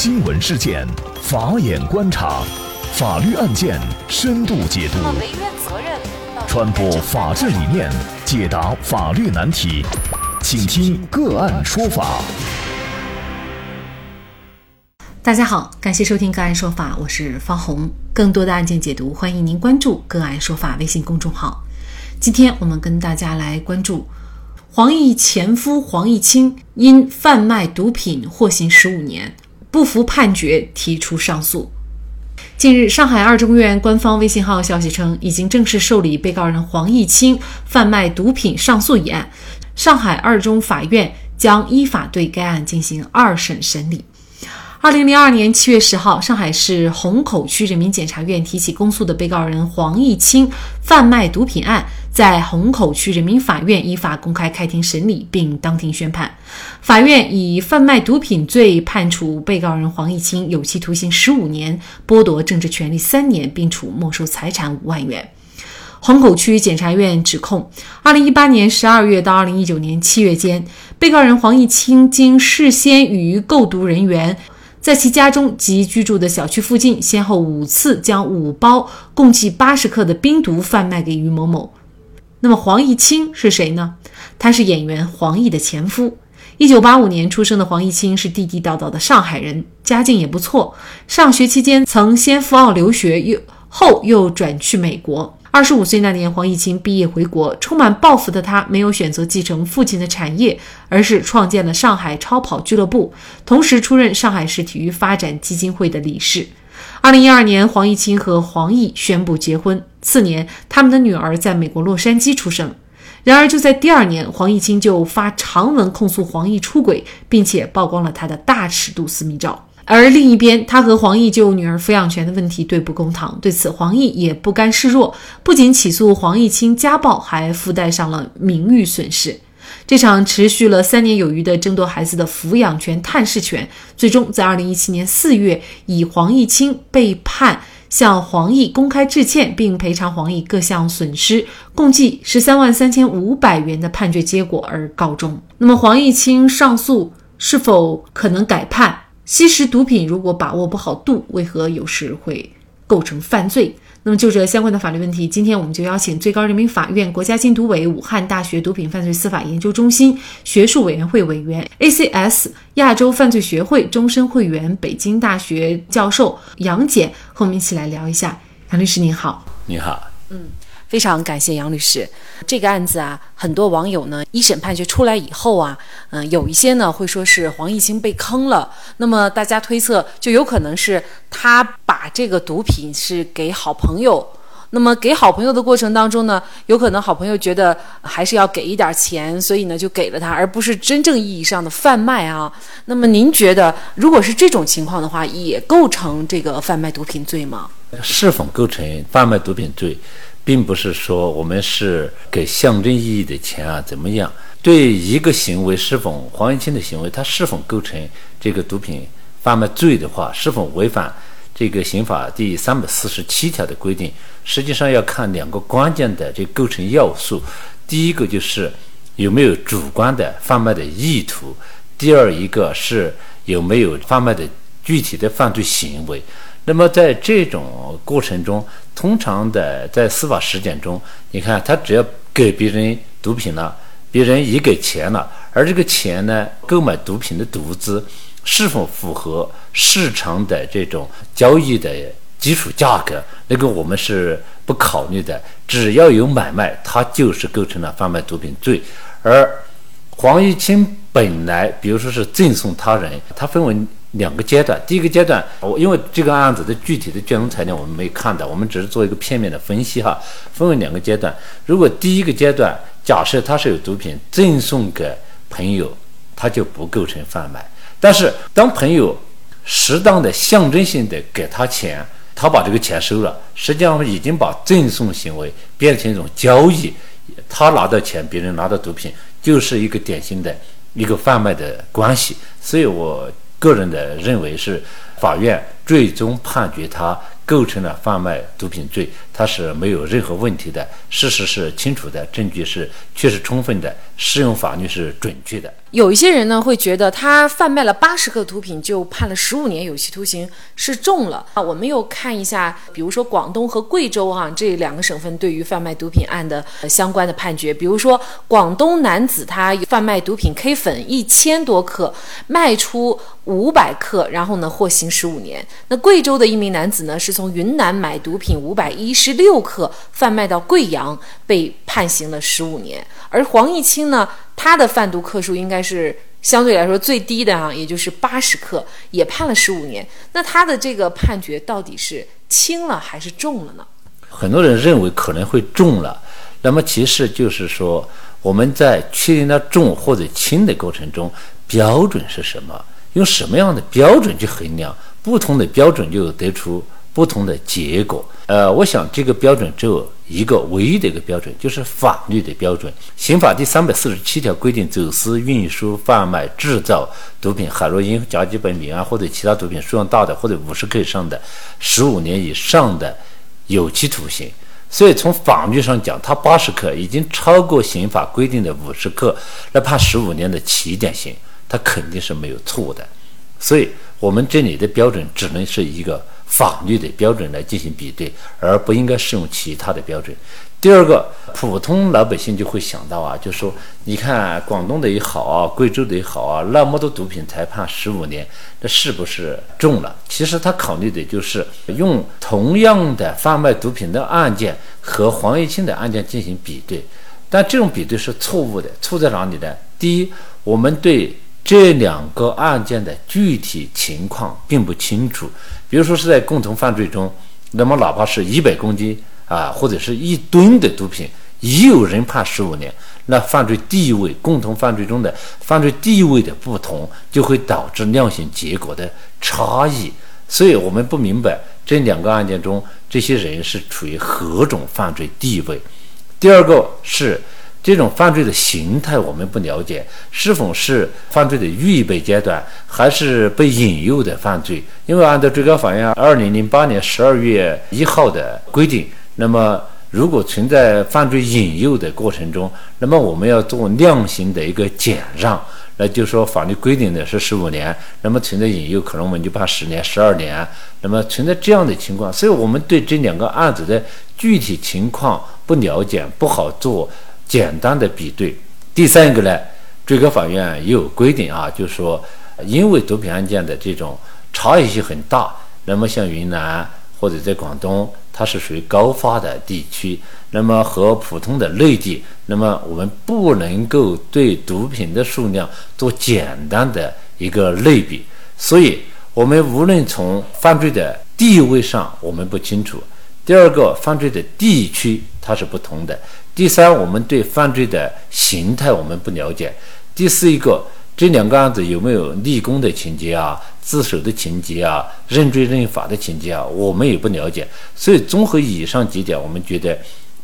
新闻事件，法眼观察，法律案件深度解读，传播法治理念，解答法律难题，请听个案说法。大家好，感谢收听个案说法，我是方红。更多的案件解读，欢迎您关注个案说法微信公众号。今天我们跟大家来关注。黄奕前夫黄毅清因贩卖毒品获刑十五年，不服判决提出上诉。近日，上海二中院官方微信号消息称，已经正式受理被告人黄毅清贩卖毒品上诉一案，上海二中法院将依法对该案进行二审审理。二零零二年七月十号，上海市虹口区人民检察院提起公诉的被告人黄毅清贩卖毒品案，在虹口区人民法院依法公开开庭审理，并当庭宣判。法院以贩卖毒品罪判处被告人黄毅清有期徒刑十五年，剥夺政治权利三年，并处没收财产五万元。虹口区检察院指控，二零一八年十二月到二零一九年七月间，被告人黄毅清经事先与购毒人员。在其家中及居住的小区附近，先后五次将五包共计八十克的冰毒贩卖给于某某。那么黄毅清是谁呢？他是演员黄奕的前夫。一九八五年出生的黄毅清是地地道道的上海人，家境也不错。上学期间曾先赴澳留学，又后又转去美国。二十五岁那年，黄毅清毕业回国，充满抱负的他没有选择继承父亲的产业，而是创建了上海超跑俱乐部，同时出任上海市体育发展基金会的理事。二零一二年，黄毅清和黄奕宣布结婚，次年他们的女儿在美国洛杉矶出生。然而，就在第二年，黄毅清就发长文控诉黄奕出轨，并且曝光了他的大尺度私密照。而另一边，他和黄奕就女儿抚养权的问题对簿公堂。对此，黄奕也不甘示弱，不仅起诉黄毅清家暴，还附带上了名誉损失。这场持续了三年有余的争夺孩子的抚养权、探视权，最终在二零一七年四月以黄毅清被判向黄奕公开致歉，并赔偿黄奕各项损失，共计十三万三千五百元的判决结果而告终。那么，黄毅清上诉是否可能改判？吸食毒品如果把握不好度，为何有时会构成犯罪？那么就这相关的法律问题，今天我们就邀请最高人民法院国家禁毒委、武汉大学毒品犯罪司法研究中心学术委员会委员、ACS 亚洲犯罪学会终身会员、北京大学教授杨戬和我们一起来聊一下。杨律师您好，你好，嗯。非常感谢杨律师。这个案子啊，很多网友呢，一审判决出来以后啊，嗯，有一些呢会说是黄毅清被坑了。那么大家推测，就有可能是他把这个毒品是给好朋友。那么给好朋友的过程当中呢，有可能好朋友觉得还是要给一点钱，所以呢就给了他，而不是真正意义上的贩卖啊。那么您觉得，如果是这种情况的话，也构成这个贩卖毒品罪吗？是否构成贩卖毒品罪？并不是说我们是给象征意义的钱啊，怎么样？对一个行为是否黄毅清的行为，他是否构成这个毒品贩卖罪的话，是否违反这个刑法第三百四十七条的规定？实际上要看两个关键的这构成要素。第一个就是有没有主观的贩卖的意图；第二一个是有没有贩卖的具体的犯罪行为。那么在这种过程中，通常的在司法实践中，你看他只要给别人毒品了，别人也给钱了，而这个钱呢，购买毒品的毒资是否符合市场的这种交易的基础价格，那个我们是不考虑的。只要有买卖，它就是构成了贩卖毒品罪。而黄玉清本来，比如说是赠送他人，他分为。两个阶段，第一个阶段，我因为这个案子的具体的卷宗材料我们没看到，我们只是做一个片面的分析哈。分为两个阶段，如果第一个阶段假设他是有毒品赠送给朋友，他就不构成贩卖。但是当朋友适当的象征性的给他钱，他把这个钱收了，实际上已经把赠送行为变成一种交易，他拿到钱，别人拿到毒品，就是一个典型的一个贩卖的关系。所以我。个人的认为是，法院最终判决他。构成了贩卖毒品罪，他是没有任何问题的，事实是清楚的，证据是确实充分的，适用法律是准确的。有一些人呢会觉得他贩卖了八十克毒品就判了十五年有期徒刑是重了啊。我们又看一下，比如说广东和贵州啊这两个省份对于贩卖毒品案的相关的判决，比如说广东男子他贩卖毒品 K 粉一千多克，卖出五百克，然后呢获刑十五年。那贵州的一名男子呢是从云南买毒品五百一十六克贩卖到贵阳，被判刑了十五年。而黄毅清呢？他的贩毒克数应该是相对来说最低的啊，也就是八十克，也判了十五年。那他的这个判决到底是轻了还是重了呢？很多人认为可能会重了。那么其实就是说，我们在确定它重或者轻的过程中，标准是什么？用什么样的标准去衡量？不同的标准就得出。不同的结果，呃，我想这个标准只有一个唯一的一个标准，就是法律的标准。刑法第三百四十七条规定，走私、运输、贩卖、制造毒品、海洛因、甲基苯丙胺或者其他毒品数量大的，或者五十克以上的，十五年以上的有期徒刑。所以从法律上讲，他八十克已经超过刑法规定的五十克，那判十五年的起点刑，他肯定是没有错误的。所以我们这里的标准只能是一个。法律的标准来进行比对，而不应该适用其他的标准。第二个，普通老百姓就会想到啊，就说你看广东的也好啊，贵州的也好啊，那么多毒品才判十五年，这是不是重了？其实他考虑的就是用同样的贩卖毒品的案件和黄毅清的案件进行比对，但这种比对是错误的。错在哪里呢？第一，我们对。这两个案件的具体情况并不清楚，比如说是在共同犯罪中，那么哪怕是一百公斤啊，或者是一吨的毒品，也有人判十五年，那犯罪地位、共同犯罪中的犯罪地位的不同，就会导致量刑结果的差异。所以我们不明白这两个案件中这些人是处于何种犯罪地位。第二个是。这种犯罪的形态我们不了解，是否是犯罪的预备阶段，还是被引诱的犯罪？因为按照最高法院二零零八年十二月一号的规定，那么如果存在犯罪引诱的过程中，那么我们要做量刑的一个减让，那就是说法律规定的是十五年，那么存在引诱，可能我们就判十年、十二年。那么存在这样的情况，所以我们对这两个案子的具体情况不了解，不好做。简单的比对，第三个呢，最高法院也有规定啊，就是说，因为毒品案件的这种差异性很大，那么像云南或者在广东，它是属于高发的地区，那么和普通的内地，那么我们不能够对毒品的数量做简单的一个类比，所以我们无论从犯罪的地位上，我们不清楚；第二个，犯罪的地区它是不同的。第三，我们对犯罪的形态我们不了解。第四，一个这两个案子有没有立功的情节啊、自首的情节啊、认罪认罚的情节啊，我们也不了解。所以，综合以上几点，我们觉得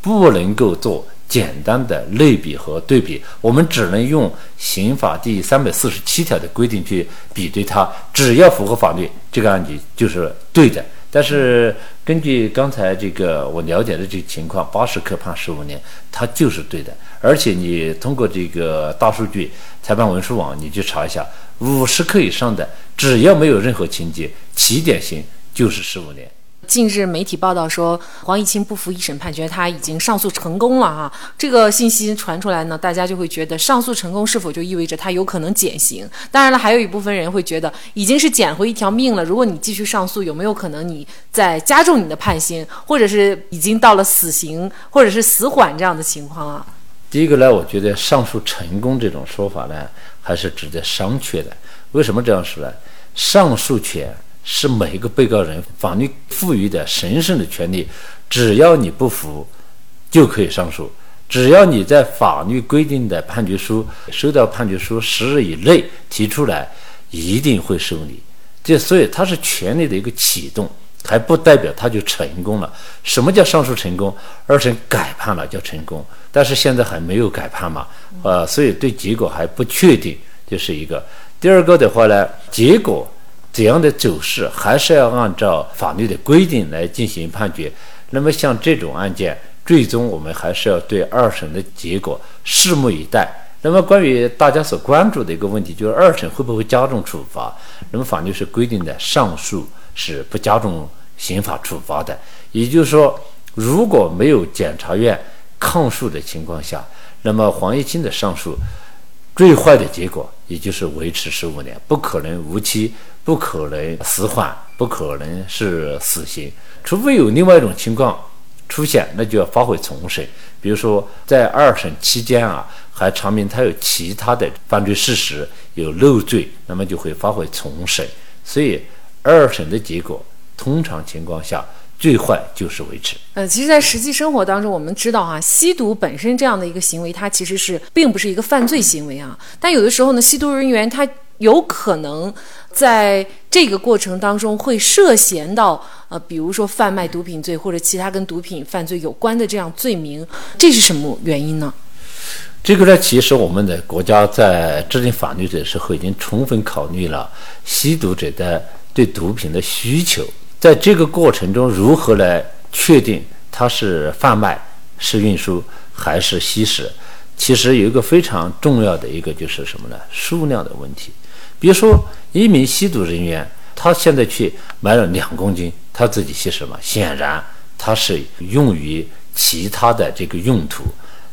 不能够做简单的类比和对比，我们只能用刑法第三百四十七条的规定去比对它。只要符合法律，这个案子就是对的。但是根据刚才这个我了解的这个情况，八十克判十五年，他就是对的。而且你通过这个大数据裁判文书网，你去查一下，五十克以上的，只要没有任何情节，起点刑就是十五年。近日媒体报道说，黄毅清不服一审判决，他已经上诉成功了哈。这个信息传出来呢，大家就会觉得上诉成功是否就意味着他有可能减刑？当然了，还有一部分人会觉得已经是捡回一条命了。如果你继续上诉，有没有可能你在加重你的判刑，或者是已经到了死刑，或者是死缓这样的情况啊？第一个呢，我觉得上诉成功这种说法呢，还是值得商榷的。为什么这样说呢？上诉权。是每一个被告人法律赋予的神圣的权利，只要你不服，就可以上诉；只要你在法律规定的判决书收到判决书十日以内提出来，一定会受理。这所以它是权利的一个启动，还不代表他就成功了。什么叫上诉成功？二审改判了叫成功，但是现在还没有改判嘛？呃，所以对结果还不确定，这是一个。第二个的话呢，结果。怎样的走势，还是要按照法律的规定来进行判决。那么像这种案件，最终我们还是要对二审的结果拭目以待。那么关于大家所关注的一个问题，就是二审会不会加重处罚？那么法律是规定的，上诉是不加重刑法处罚的。也就是说，如果没有检察院抗诉的情况下，那么黄一清的上诉。最坏的结果也就是维持十五年，不可能无期，不可能死缓，不可能是死刑，除非有另外一种情况出现，那就要发回重审。比如说在二审期间啊，还查明他有其他的犯罪事实，有漏罪，那么就会发回重审。所以二审的结果，通常情况下。最坏就是维持。呃，其实，在实际生活当中，我们知道啊，吸毒本身这样的一个行为，它其实是并不是一个犯罪行为啊。但有的时候呢，吸毒人员他有可能在这个过程当中会涉嫌到呃，比如说贩卖毒品罪或者其他跟毒品犯罪有关的这样罪名，这是什么原因呢？这个呢，其实我们的国家在制定法律的时候已经充分考虑了吸毒者的对毒品的需求。在这个过程中，如何来确定它是贩卖、是运输还是吸食？其实有一个非常重要的一个就是什么呢？数量的问题。比如说，一名吸毒人员，他现在去买了两公斤，他自己吸食吗？显然他是用于其他的这个用途。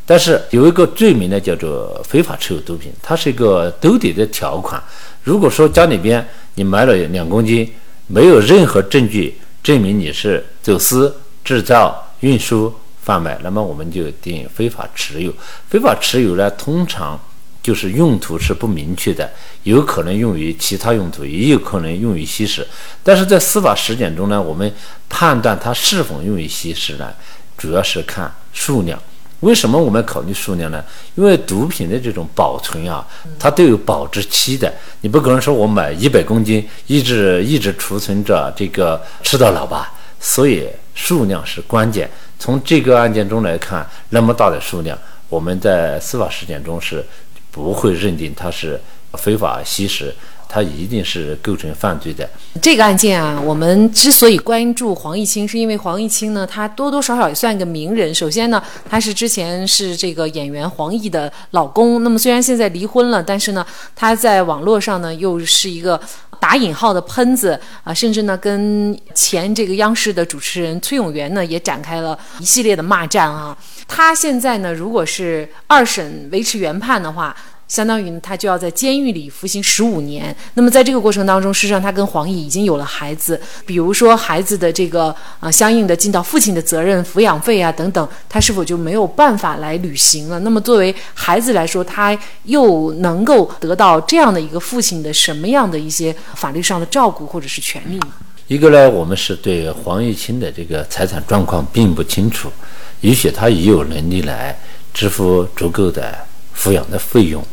但是有一个罪名呢，叫做非法持有毒品，它是一个兜底的条款。如果说家里边你买了两公斤，没有任何证据证明你是走私、制造、运输、贩卖，那么我们就定非法持有。非法持有呢，通常就是用途是不明确的，有可能用于其他用途，也有可能用于吸食。但是在司法实践中呢，我们判断它是否用于吸食呢，主要是看数量。为什么我们考虑数量呢？因为毒品的这种保存啊，它都有保质期的。你不可能说我买一百公斤，一直一直储存着这个吃到老吧？所以数量是关键。从这个案件中来看，那么大的数量，我们在司法实践中是不会认定它是非法吸食。他一定是构成犯罪的。这个案件啊，我们之所以关注黄毅清，是因为黄毅清呢，他多多少少也算一个名人。首先呢，他是之前是这个演员黄奕的老公。那么虽然现在离婚了，但是呢，他在网络上呢又是一个打引号的喷子啊，甚至呢跟前这个央视的主持人崔永元呢也展开了一系列的骂战啊。他现在呢，如果是二审维持原判的话。相当于他就要在监狱里服刑十五年。那么在这个过程当中，事实上他跟黄奕已经有了孩子，比如说孩子的这个呃相应的尽到父亲的责任、抚养费啊等等，他是否就没有办法来履行了？那么作为孩子来说，他又能够得到这样的一个父亲的什么样的一些法律上的照顾或者是权利呢？一个呢，我们是对黄玉清的这个财产状况并不清楚，也许他也有能力来支付足够的抚养的费用。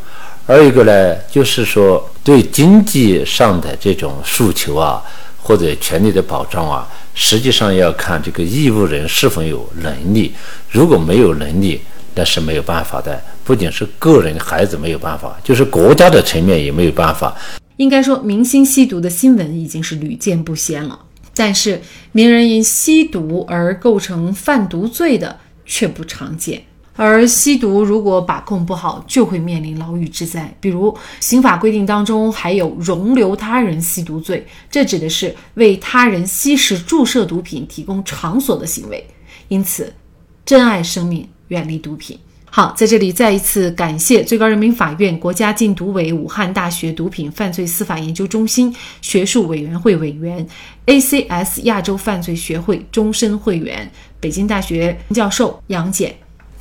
还有一个呢，就是说对经济上的这种诉求啊，或者权利的保障啊，实际上要看这个义务人是否有能力。如果没有能力，那是没有办法的。不仅是个人孩子没有办法，就是国家的层面也没有办法。应该说，明星吸毒的新闻已经是屡见不鲜了，但是名人因吸毒而构成贩毒罪的却不常见。而吸毒如果把控不好，就会面临牢狱之灾。比如刑法规定当中还有容留他人吸毒罪，这指的是为他人吸食、注射毒品提供场所的行为。因此，珍爱生命，远离毒品。好，在这里再一次感谢最高人民法院、国家禁毒委、武汉大学毒品犯罪司法研究中心学术委员会委员、ACS 亚洲犯罪学会终身会员、北京大学教授杨戬。